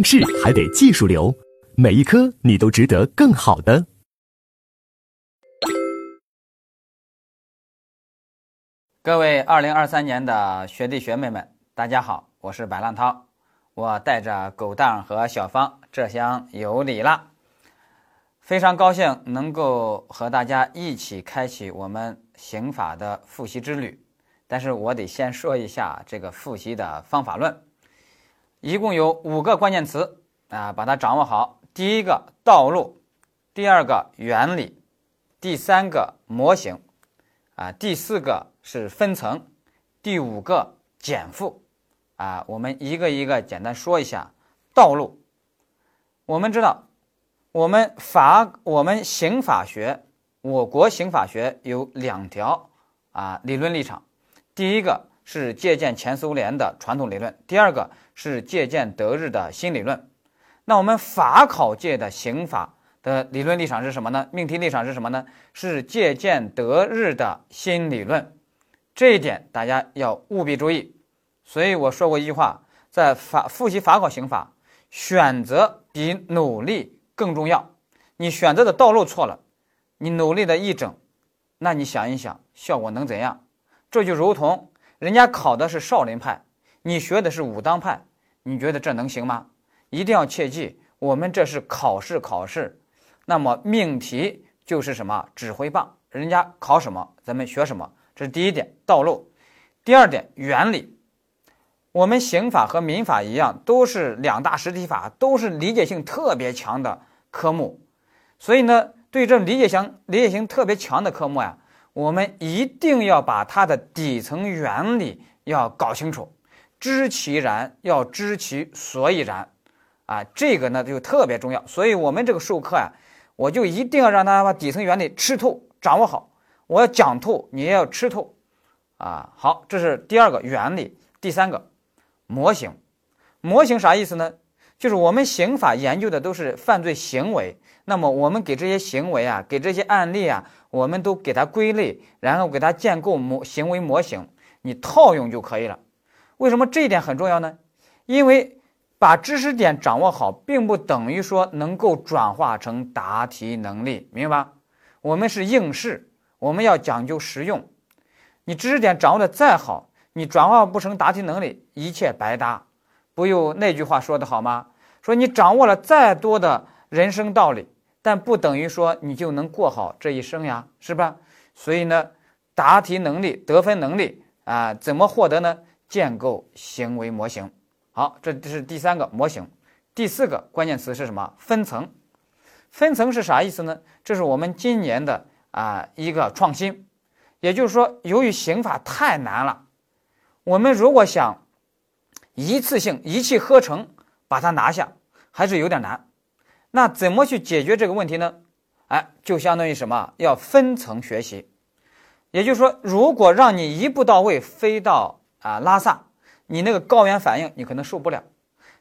应试还得技术流，每一科你都值得更好的。各位二零二三年的学弟学妹们，大家好，我是白浪涛，我带着狗蛋和小芳这厢有礼了，非常高兴能够和大家一起开启我们刑法的复习之旅。但是我得先说一下这个复习的方法论，一共有五个关键词啊，把它掌握好。第一个道路，第二个原理，第三个模型，啊，第四个是分层，第五个减负，啊，我们一个一个简单说一下道路。我们知道，我们法我们刑法学，我国刑法学有两条啊理论立场。第一个是借鉴前苏联的传统理论，第二个是借鉴德日的新理论。那我们法考界的刑法的理论立场是什么呢？命题立场是什么呢？是借鉴德日的新理论。这一点大家要务必注意。所以我说过一句话，在法复习法考刑法，选择比努力更重要。你选择的道路错了，你努力的一整，那你想一想，效果能怎样？这就如同人家考的是少林派，你学的是武当派，你觉得这能行吗？一定要切记，我们这是考试考试，那么命题就是什么指挥棒，人家考什么咱们学什么，这是第一点道路。第二点原理，我们刑法和民法一样，都是两大实体法，都是理解性特别强的科目，所以呢，对这理解性理解性特别强的科目呀。我们一定要把它的底层原理要搞清楚，知其然，要知其所以然，啊，这个呢就特别重要。所以，我们这个授课呀，我就一定要让大家把底层原理吃透、掌握好。我要讲透，你也要吃透，啊，好，这是第二个原理。第三个模型，模型啥意思呢？就是我们刑法研究的都是犯罪行为，那么我们给这些行为啊，给这些案例啊，我们都给它归类，然后给它建构模行为模型，你套用就可以了。为什么这一点很重要呢？因为把知识点掌握好，并不等于说能够转化成答题能力，明白吧？我们是应试，我们要讲究实用。你知识点掌握的再好，你转化不成答题能力，一切白搭。不有那句话说的好吗？说你掌握了再多的人生道理，但不等于说你就能过好这一生呀，是吧？所以呢，答题能力、得分能力啊，怎么获得呢？建构行为模型。好，这是第三个模型。第四个关键词是什么？分层。分层是啥意思呢？这是我们今年的啊一个创新。也就是说，由于刑法太难了，我们如果想一次性一气呵成。把它拿下还是有点难，那怎么去解决这个问题呢？哎，就相当于什么？要分层学习。也就是说，如果让你一步到位飞到啊拉萨，你那个高原反应你可能受不了；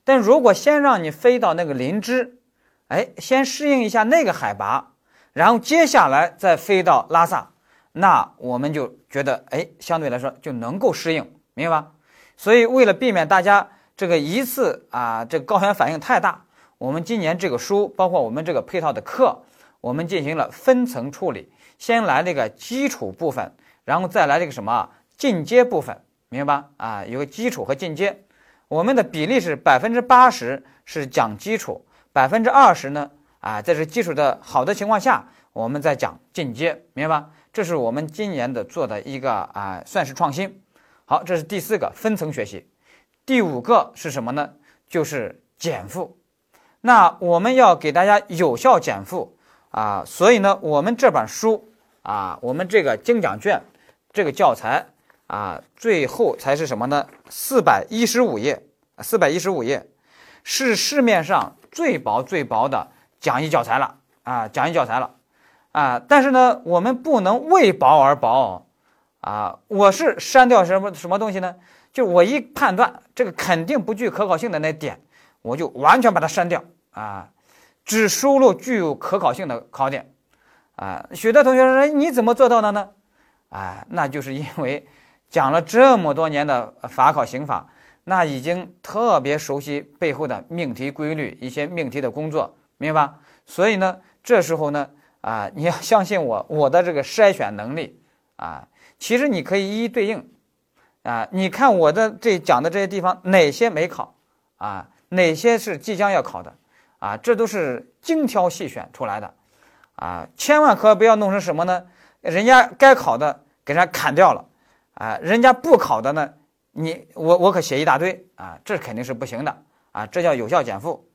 但如果先让你飞到那个林芝，哎，先适应一下那个海拔，然后接下来再飞到拉萨，那我们就觉得哎，相对来说就能够适应，明白吧？所以为了避免大家。这个一次啊，这个高原反应太大。我们今年这个书，包括我们这个配套的课，我们进行了分层处理。先来这个基础部分，然后再来这个什么进阶部分，明白吧？啊，有个基础和进阶。我们的比例是百分之八十是讲基础，百分之二十呢，啊，在这基础的好的情况下，我们再讲进阶，明白吧？这是我们今年的做的一个啊，算是创新。好，这是第四个分层学习。第五个是什么呢？就是减负。那我们要给大家有效减负啊，所以呢，我们这本书啊，我们这个精讲卷，这个教材啊，最后才是什么呢？四百一十五页，四百一十五页是市面上最薄最薄的讲义教材了啊，讲义教材了啊。但是呢，我们不能为薄而薄啊。我是删掉什么什么东西呢？就我一判断这个肯定不具可考性的那点，我就完全把它删掉啊，只收录具有可考性的考点啊。许多同学说你怎么做到的呢？啊，那就是因为讲了这么多年的法考刑法，那已经特别熟悉背后的命题规律，一些命题的工作，明白吧？所以呢，这时候呢，啊，你要相信我，我的这个筛选能力啊，其实你可以一一对应，啊，你看我的这讲的这些地方哪些没考啊，哪些是即将要考的啊，这都是精挑细选出来的，啊，千万可不要弄成什么呢？人家该考的给人家砍掉了，啊，人家不考的呢，你我我可写一大堆啊，这肯定是不行的啊，这叫有效减负。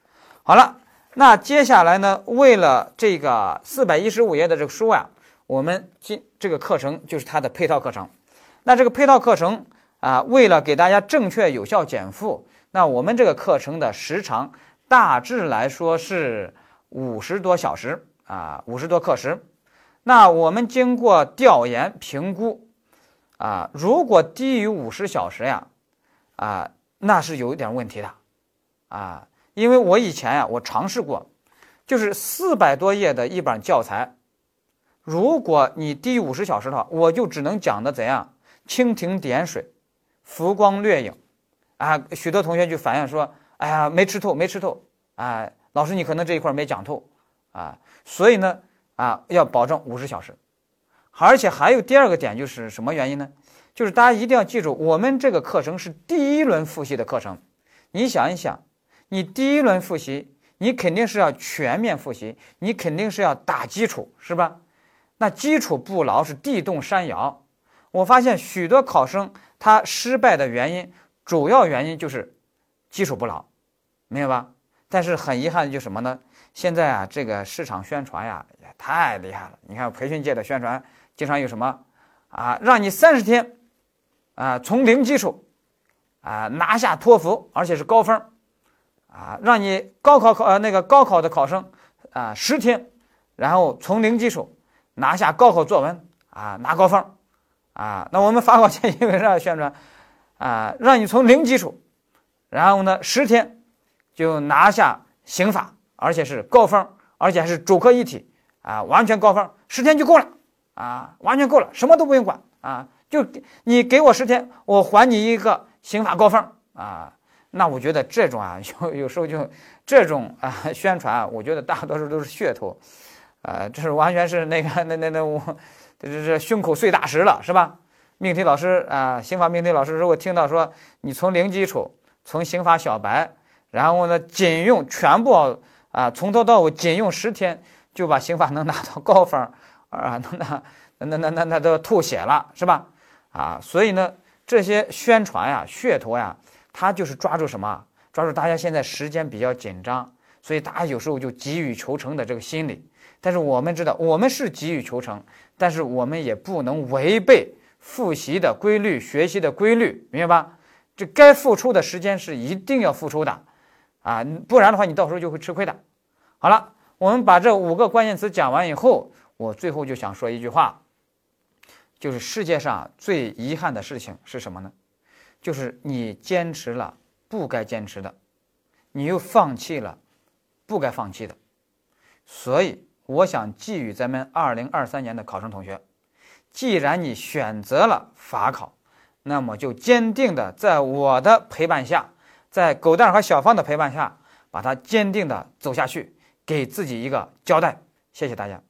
好了，那接下来呢，为了这个四百一十五页的这个书啊，我们今这个课程就是它的配套课程。那这个配套课程啊，为了给大家正确有效减负，那我们这个课程的时长大致来说是五十多小时啊，五十多课时。那我们经过调研评估，啊，如果低于五十小时呀，啊，那是有一点问题的，啊，因为我以前呀，我尝试过，就是四百多页的一本教材，如果你低于五十小时的话，我就只能讲的怎样蜻蜓点水，浮光掠影，啊，许多同学就反映说，哎呀，没吃透，没吃透，啊，老师你可能这一块没讲透，啊，所以呢。啊，要保证五十小时，而且还有第二个点，就是什么原因呢？就是大家一定要记住，我们这个课程是第一轮复习的课程。你想一想，你第一轮复习，你肯定是要全面复习，你肯定是要打基础，是吧？那基础不牢是地动山摇。我发现许多考生他失败的原因，主要原因就是基础不牢，明白吧？但是很遗憾就什么呢？现在啊，这个市场宣传呀也。太厉害了！你看培训界的宣传，经常有什么啊？让你三十天啊，从零基础啊拿下托福，而且是高分啊，让你高考考呃那个高考的考生啊十天，然后从零基础拿下高考作文啊拿高分啊。那我们法考界因为这样宣传啊，让你从零基础，然后呢十天就拿下刑法，而且是高分，而且还是主科一体。啊，完全高分，十天就够了啊，完全够了，什么都不用管啊，就你给我十天，我还你一个刑法高分啊。那我觉得这种啊，有有时候就这种啊宣传，我觉得大多数都是噱头，啊，这是完全是那个 那那那我这这胸口碎大石了，是吧？命题老师啊，刑法命题老师如果听到说你从零基础，从刑法小白，然后呢仅用全部啊从头到尾仅用十天。就把刑法能拿到高分啊，那那那那那那都吐血了，是吧？啊，所以呢，这些宣传呀、噱头呀，它就是抓住什么？抓住大家现在时间比较紧张，所以大家有时候就急于求成的这个心理。但是我们知道，我们是急于求成，但是我们也不能违背复习的规律、学习的规律，明白吧？这该付出的时间是一定要付出的，啊，不然的话，你到时候就会吃亏的。好了。我们把这五个关键词讲完以后，我最后就想说一句话，就是世界上最遗憾的事情是什么呢？就是你坚持了不该坚持的，你又放弃了不该放弃的。所以，我想寄予咱们二零二三年的考生同学，既然你选择了法考，那么就坚定的在我的陪伴下，在狗蛋和小芳的陪伴下，把它坚定的走下去。给自己一个交代，谢谢大家。